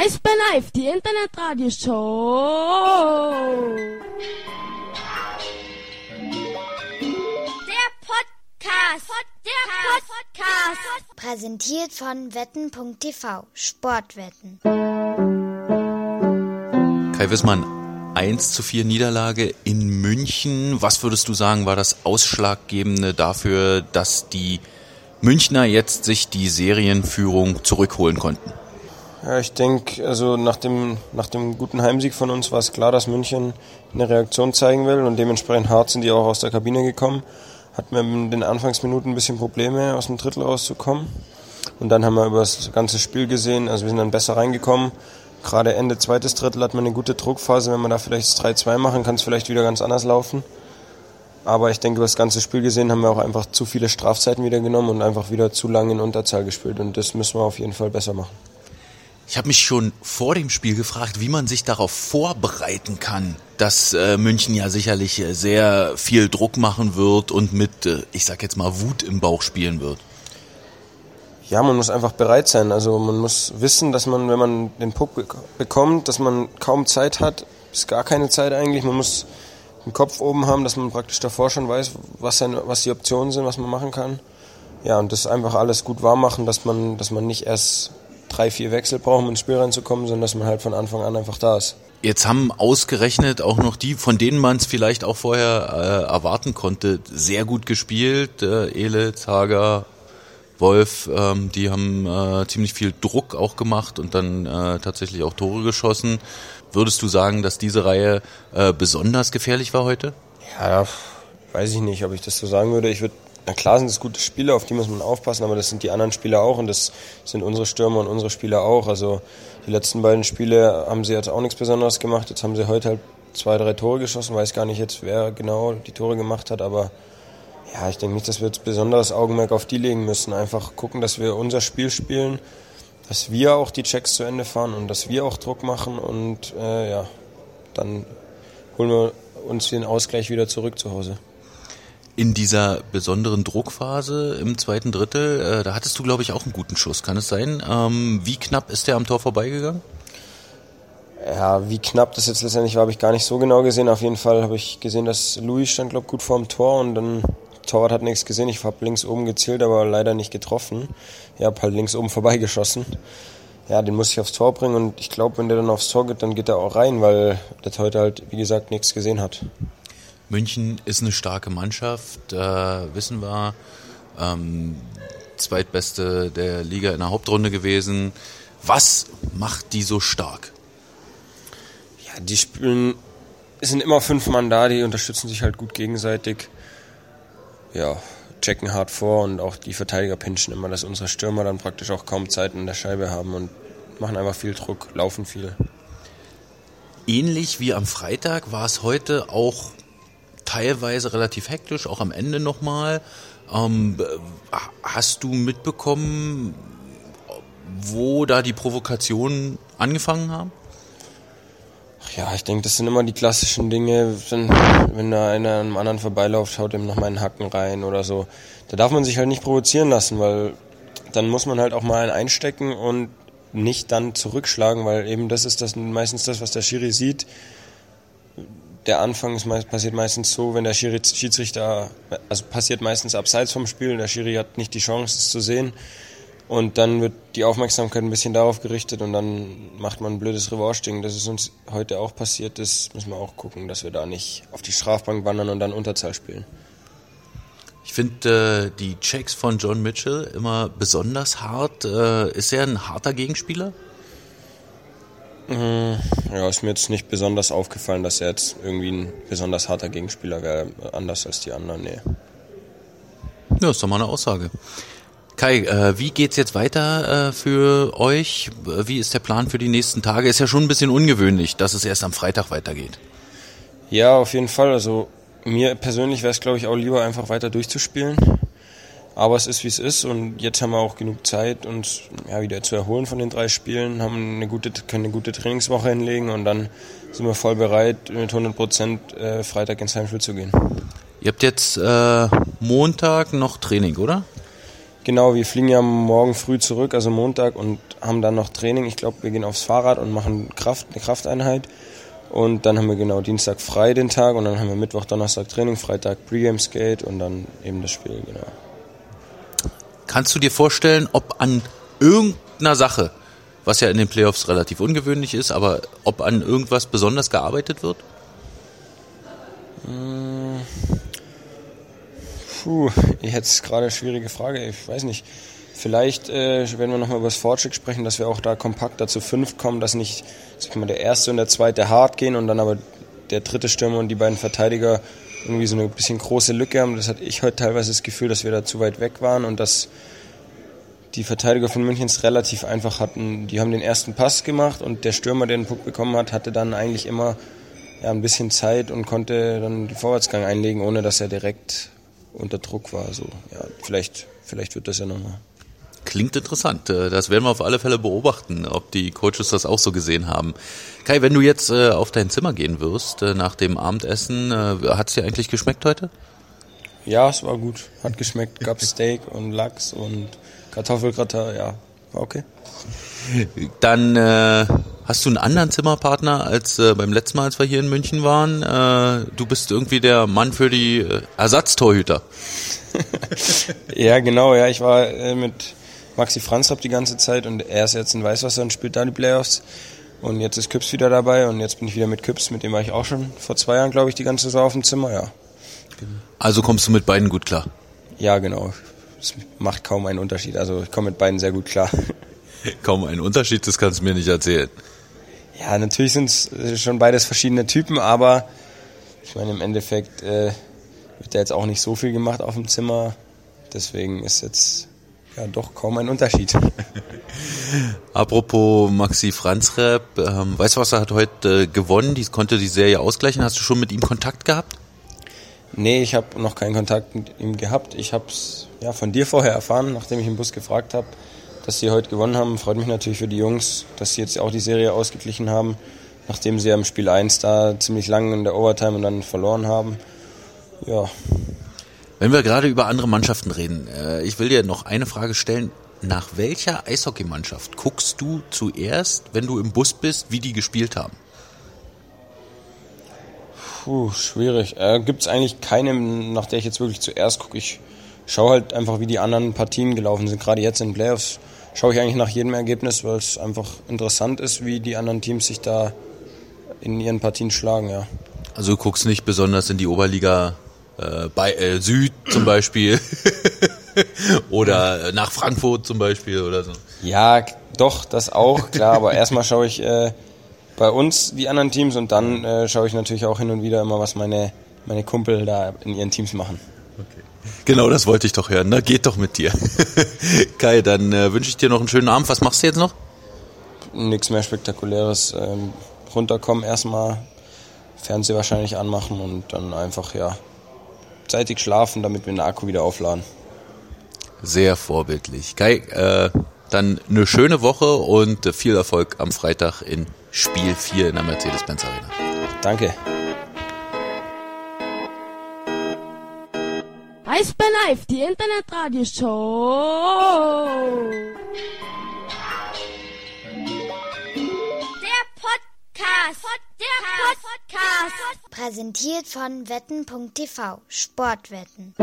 Eisbär Live, die Internetradioshow. Der Podcast. Der Podcast. Präsentiert von wetten.tv. Sportwetten. Kai Wissmann, 1 zu 4 Niederlage in München. Was würdest du sagen, war das Ausschlaggebende dafür, dass die Münchner jetzt sich die Serienführung zurückholen konnten? Ja, ich denke, also nach dem, nach dem guten Heimsieg von uns war es klar, dass München eine Reaktion zeigen will und dementsprechend hart sind die auch aus der Kabine gekommen. Hatten wir in den Anfangsminuten ein bisschen Probleme, aus dem Drittel rauszukommen. Und dann haben wir über das ganze Spiel gesehen, also wir sind dann besser reingekommen. Gerade Ende zweites Drittel hat man eine gute Druckphase. Wenn wir da vielleicht das 3-2 machen, kann es vielleicht wieder ganz anders laufen. Aber ich denke, über das ganze Spiel gesehen haben wir auch einfach zu viele Strafzeiten wieder genommen und einfach wieder zu lange in Unterzahl gespielt. Und das müssen wir auf jeden Fall besser machen. Ich habe mich schon vor dem Spiel gefragt, wie man sich darauf vorbereiten kann, dass äh, München ja sicherlich äh, sehr viel Druck machen wird und mit, äh, ich sag jetzt mal, Wut im Bauch spielen wird. Ja, man muss einfach bereit sein. Also man muss wissen, dass man, wenn man den Puck bekommt, dass man kaum Zeit hat, bis gar keine Zeit eigentlich. Man muss den Kopf oben haben, dass man praktisch davor schon weiß, was, sein, was die Optionen sind, was man machen kann. Ja, und das einfach alles gut warm machen, dass man, dass man nicht erst drei, vier Wechsel braucht, um ins Spiel reinzukommen, sondern dass man halt von Anfang an einfach da ist. Jetzt haben ausgerechnet auch noch die, von denen man es vielleicht auch vorher äh, erwarten konnte, sehr gut gespielt. Äh, Elitz, Hager, Wolf, ähm, die haben äh, ziemlich viel Druck auch gemacht und dann äh, tatsächlich auch Tore geschossen. Würdest du sagen, dass diese Reihe äh, besonders gefährlich war heute? Ja, weiß ich nicht, ob ich das so sagen würde. Ich würde na klar sind es gute Spieler, auf die muss man aufpassen, aber das sind die anderen Spieler auch und das sind unsere Stürmer und unsere Spieler auch. Also die letzten beiden Spiele haben sie jetzt auch nichts Besonderes gemacht. Jetzt haben sie heute halt zwei, drei Tore geschossen. Weiß gar nicht jetzt, wer genau die Tore gemacht hat, aber ja, ich denke nicht, dass wir jetzt besonderes Augenmerk auf die legen müssen. Einfach gucken, dass wir unser Spiel spielen, dass wir auch die Checks zu Ende fahren und dass wir auch Druck machen und äh, ja, dann holen wir uns den Ausgleich wieder zurück zu Hause in dieser besonderen Druckphase im zweiten Drittel, äh, da hattest du, glaube ich, auch einen guten Schuss. Kann es sein? Ähm, wie knapp ist der am Tor vorbeigegangen? Ja, wie knapp das jetzt letztendlich war, habe ich gar nicht so genau gesehen. Auf jeden Fall habe ich gesehen, dass Louis stand, glaube gut vor dem Tor und dann Torwart hat nichts gesehen. Ich habe links oben gezählt, aber leider nicht getroffen. Ich habe halt links oben vorbeigeschossen. Ja, den muss ich aufs Tor bringen und ich glaube, wenn der dann aufs Tor geht, dann geht er auch rein, weil der heute halt, wie gesagt, nichts gesehen hat. München ist eine starke Mannschaft, äh, wissen wir. Ähm, zweitbeste der Liga in der Hauptrunde gewesen. Was macht die so stark? Ja, die spielen, es sind immer fünf Mann da, die unterstützen sich halt gut gegenseitig. Ja, checken hart vor und auch die Verteidiger pinchen immer, dass unsere Stürmer dann praktisch auch kaum Zeit in der Scheibe haben und machen einfach viel Druck, laufen viel. Ähnlich wie am Freitag war es heute auch teilweise relativ hektisch, auch am Ende nochmal. Ähm, hast du mitbekommen, wo da die Provokationen angefangen haben? Ja, ich denke, das sind immer die klassischen Dinge. Wenn da einer einem anderen vorbeiläuft, schaut ihm noch mal einen Hacken rein oder so. Da darf man sich halt nicht provozieren lassen, weil dann muss man halt auch mal einen einstecken und nicht dann zurückschlagen, weil eben das ist das meistens das, was der Schiri sieht der Anfang ist passiert meistens so, wenn der Schiedsrichter, also passiert meistens abseits vom Spiel, der Schiri hat nicht die Chance, es zu sehen. Und dann wird die Aufmerksamkeit ein bisschen darauf gerichtet und dann macht man ein blödes Revanche-Ding. Das ist uns heute auch passiert. Das müssen wir auch gucken, dass wir da nicht auf die Strafbank wandern und dann Unterzahl spielen. Ich finde äh, die Checks von John Mitchell immer besonders hart. Äh, ist er ein harter Gegenspieler? Mhm. Ja, ist mir jetzt nicht besonders aufgefallen, dass er jetzt irgendwie ein besonders harter Gegenspieler wäre, anders als die anderen, nee. Ja, ist doch mal eine Aussage. Kai, äh, wie geht's jetzt weiter äh, für euch? Wie ist der Plan für die nächsten Tage? Ist ja schon ein bisschen ungewöhnlich, dass es erst am Freitag weitergeht. Ja, auf jeden Fall. Also mir persönlich wäre es, glaube ich, auch lieber einfach weiter durchzuspielen. Aber es ist, wie es ist und jetzt haben wir auch genug Zeit, uns ja, wieder zu erholen von den drei Spielen, haben eine gute, können eine gute Trainingswoche hinlegen und dann sind wir voll bereit, mit 100 Prozent äh, Freitag ins Heimspiel zu gehen. Ihr habt jetzt äh, Montag noch Training, oder? Genau, wir fliegen ja morgen früh zurück, also Montag, und haben dann noch Training. Ich glaube, wir gehen aufs Fahrrad und machen Kraft, eine Krafteinheit. Und dann haben wir genau Dienstag frei den Tag und dann haben wir Mittwoch, Donnerstag Training, Freitag Pre-Game Skate und dann eben das Spiel, genau. Kannst du dir vorstellen, ob an irgendeiner Sache, was ja in den Playoffs relativ ungewöhnlich ist, aber ob an irgendwas besonders gearbeitet wird? Puh, jetzt gerade eine schwierige Frage. Ich weiß nicht. Vielleicht äh, werden wir nochmal über das Fortschritt sprechen, dass wir auch da kompakter zu fünf kommen, dass nicht sag der erste und der zweite hart gehen und dann aber der dritte Stürmer und die beiden Verteidiger irgendwie so eine bisschen große Lücke haben. Das hatte ich heute teilweise das Gefühl, dass wir da zu weit weg waren und dass die Verteidiger von München es relativ einfach hatten. Die haben den ersten Pass gemacht und der Stürmer, der den Puck bekommen hat, hatte dann eigentlich immer ja, ein bisschen Zeit und konnte dann den Vorwärtsgang einlegen, ohne dass er direkt unter Druck war. So, ja, vielleicht, vielleicht wird das ja nochmal. Klingt interessant. Äh, Das werden wir auf alle Fälle beobachten, ob die Coaches das auch so gesehen haben. Kai, wenn du jetzt äh, auf dein Zimmer gehen wirst äh, nach dem Abendessen, hat es dir eigentlich geschmeckt heute? Ja, es war gut. Hat geschmeckt. Gab Steak und Lachs und Kartoffelgratin. Ja, war okay. Dann äh, hast du einen anderen Zimmerpartner als äh, beim letzten Mal, als wir hier in München waren. Äh, du bist irgendwie der Mann für die Ersatztorhüter. Ja, genau. Ja, ich war mit Maxi Franzrapp die ganze Zeit und er ist jetzt in Weißwasser und spielt da die Playoffs. Und jetzt ist Küps wieder dabei und jetzt bin ich wieder mit Küps, mit dem war ich auch schon vor zwei Jahren, glaube ich, die ganze Saison auf dem Zimmer, ja. Also kommst du mit beiden gut klar. Ja, genau. Es macht kaum einen Unterschied. Also ich komme mit beiden sehr gut klar. Kaum ein Unterschied, das kannst du mir nicht erzählen. Ja, natürlich sind es schon beides verschiedene Typen, aber ich meine, im Endeffekt äh, wird da jetzt auch nicht so viel gemacht auf dem Zimmer. Deswegen ist jetzt ja doch kaum ein Unterschied. Apropos Maxi Franzrep, ähm, Weißwasser hat heute äh, gewonnen, die konnte die Serie ausgleichen. Hast du schon mit ihm Kontakt gehabt? Nee, ich habe noch keinen Kontakt mit ihm gehabt. Ich habe es ja, von dir vorher erfahren, nachdem ich im Bus gefragt habe, dass sie heute gewonnen haben. Freut mich natürlich für die Jungs, dass sie jetzt auch die Serie ausgeglichen haben, nachdem sie ja im Spiel 1 da ziemlich lang in der Overtime und dann verloren haben. Ja, Wenn wir gerade über andere Mannschaften reden, äh, ich will dir noch eine Frage stellen. Nach welcher Eishockeymannschaft guckst du zuerst, wenn du im Bus bist, wie die gespielt haben? Puh, schwierig. Äh, Gibt es eigentlich keine, nach der ich jetzt wirklich zuerst gucke. Ich schaue halt einfach, wie die anderen Partien gelaufen sind. Gerade jetzt in Playoffs schaue ich eigentlich nach jedem Ergebnis, weil es einfach interessant ist, wie die anderen Teams sich da in ihren Partien schlagen, ja. Also du guckst nicht besonders in die Oberliga äh, bei äh, Süd zum Beispiel oder äh, nach Frankfurt zum Beispiel oder so. Ja, doch, das auch, klar, aber erstmal schaue ich äh, bei uns die anderen Teams und dann äh, schaue ich natürlich auch hin und wieder immer, was meine, meine Kumpel da in ihren Teams machen. Genau, das wollte ich doch hören. Na, geht doch mit dir. Kai, dann äh, wünsche ich dir noch einen schönen Abend. Was machst du jetzt noch? Nichts mehr Spektakuläres. Ähm, runterkommen erstmal, Fernseher wahrscheinlich anmachen und dann einfach, ja, zeitig schlafen, damit wir den Akku wieder aufladen. Sehr vorbildlich. Kai, äh, dann eine schöne Woche und äh, viel Erfolg am Freitag in Spiel 4 in der Mercedes-Benz Arena. Danke. Eisbär Live, die Internetradioshow. Der Podcast. Der Podcast. Präsentiert von wetten.tv. Sportwetten.